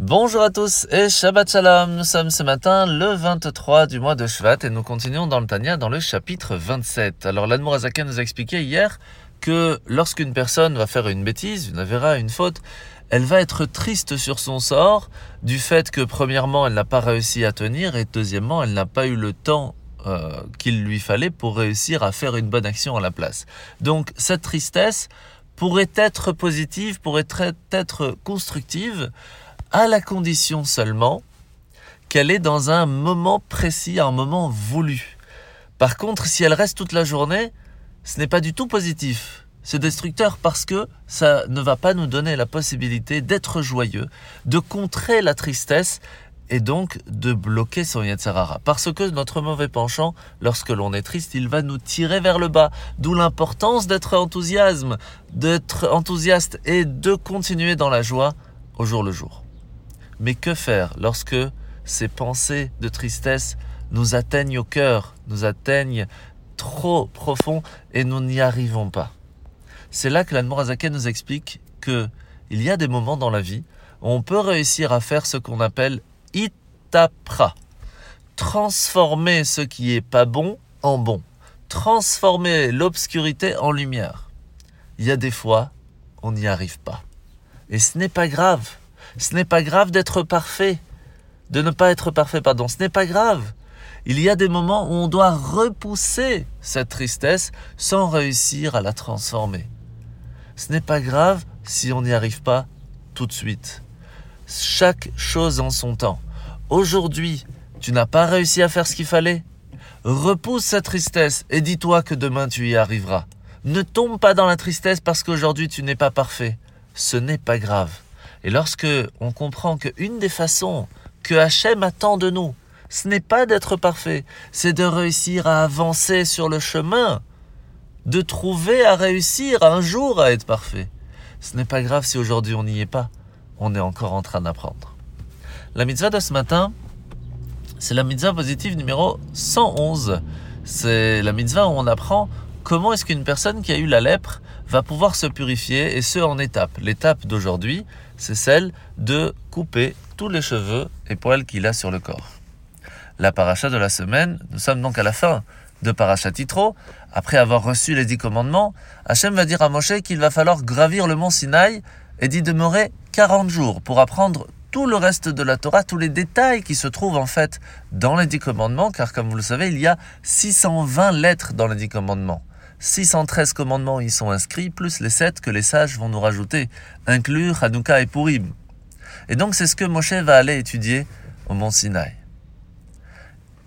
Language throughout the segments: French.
Bonjour à tous et Shabbat Shalom. Nous sommes ce matin le 23 du mois de Shvat et nous continuons dans le Tanya dans le chapitre 27. Alors l'Admorazaka nous a expliqué hier que lorsqu'une personne va faire une bêtise, une avéra, une faute, elle va être triste sur son sort du fait que premièrement elle n'a pas réussi à tenir et deuxièmement elle n'a pas eu le temps euh, qu'il lui fallait pour réussir à faire une bonne action à la place. Donc cette tristesse pourrait être positive, pourrait être constructive à la condition seulement qu'elle est dans un moment précis, un moment voulu. Par contre, si elle reste toute la journée, ce n'est pas du tout positif. C'est destructeur parce que ça ne va pas nous donner la possibilité d'être joyeux, de contrer la tristesse et donc de bloquer son Yetzirara. Parce que notre mauvais penchant, lorsque l'on est triste, il va nous tirer vers le bas. D'où l'importance d'être enthousiasme, d'être enthousiaste et de continuer dans la joie au jour le jour. Mais que faire lorsque ces pensées de tristesse nous atteignent au cœur, nous atteignent trop profond et nous n'y arrivons pas? C'est là que l'Anmorazaka nous explique que il y a des moments dans la vie où on peut réussir à faire ce qu'on appelle itapra. Transformer ce qui est pas bon en bon. Transformer l'obscurité en lumière. Il y a des fois, on n'y arrive pas. Et ce n'est pas grave. Ce n'est pas grave d'être parfait, de ne pas être parfait, pardon. Ce n'est pas grave. Il y a des moments où on doit repousser cette tristesse sans réussir à la transformer. Ce n'est pas grave si on n'y arrive pas tout de suite. Chaque chose en son temps. Aujourd'hui, tu n'as pas réussi à faire ce qu'il fallait? Repousse cette tristesse et dis-toi que demain tu y arriveras. Ne tombe pas dans la tristesse parce qu'aujourd'hui tu n'es pas parfait. Ce n'est pas grave. Et lorsque on comprend qu'une des façons que Hachem attend de nous, ce n'est pas d'être parfait, c'est de réussir à avancer sur le chemin, de trouver à réussir un jour à être parfait. Ce n'est pas grave si aujourd'hui on n'y est pas, on est encore en train d'apprendre. La mitzvah de ce matin, c'est la mitzvah positive numéro 111. C'est la mitzvah où on apprend comment est-ce qu'une personne qui a eu la lèpre va pouvoir se purifier et ce en étapes. L'étape d'aujourd'hui, c'est celle de couper tous les cheveux et poils qu'il a sur le corps. La paracha de la semaine, nous sommes donc à la fin de paracha Titro. Après avoir reçu les dix commandements, Hachem va dire à Moshe qu'il va falloir gravir le mont Sinaï et d'y demeurer 40 jours pour apprendre tout le reste de la Torah, tous les détails qui se trouvent en fait dans les dix commandements, car comme vous le savez, il y a 620 lettres dans les dix commandements. 613 commandements y sont inscrits, plus les 7 que les sages vont nous rajouter, inclure Hanouka et Purim. Et donc c'est ce que Moshe va aller étudier au mont Sinaï.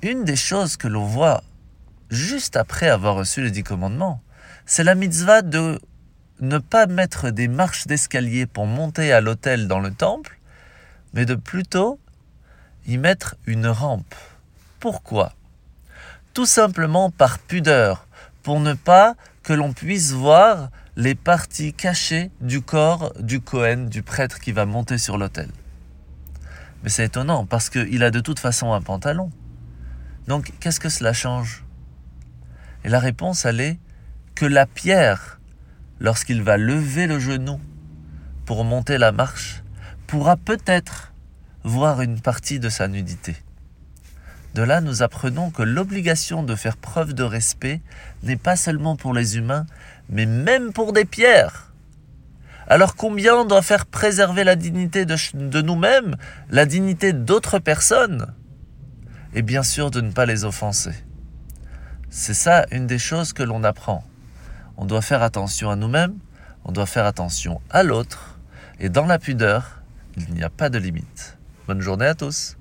Une des choses que l'on voit juste après avoir reçu les dix commandements, c'est la mitzvah de ne pas mettre des marches d'escalier pour monter à l'autel dans le temple, mais de plutôt y mettre une rampe. Pourquoi? Tout simplement par pudeur, pour ne pas que l'on puisse voir les parties cachées du corps du Cohen, du prêtre qui va monter sur l'autel. Mais c'est étonnant parce qu'il a de toute façon un pantalon. Donc qu'est-ce que cela change? Et la réponse, elle est que la pierre, lorsqu'il va lever le genou pour monter la marche, pourra peut-être voir une partie de sa nudité. De là, nous apprenons que l'obligation de faire preuve de respect n'est pas seulement pour les humains, mais même pour des pierres. Alors combien on doit faire préserver la dignité de, nous-mêmes, la dignité d'autres personnes? Et bien sûr de ne pas les offenser. C'est ça une des choses que l'on apprend. On doit faire attention à nous-mêmes, on doit faire attention à l'autre, et dans la pudeur, il n'y a pas de limite. Bonne journée à tous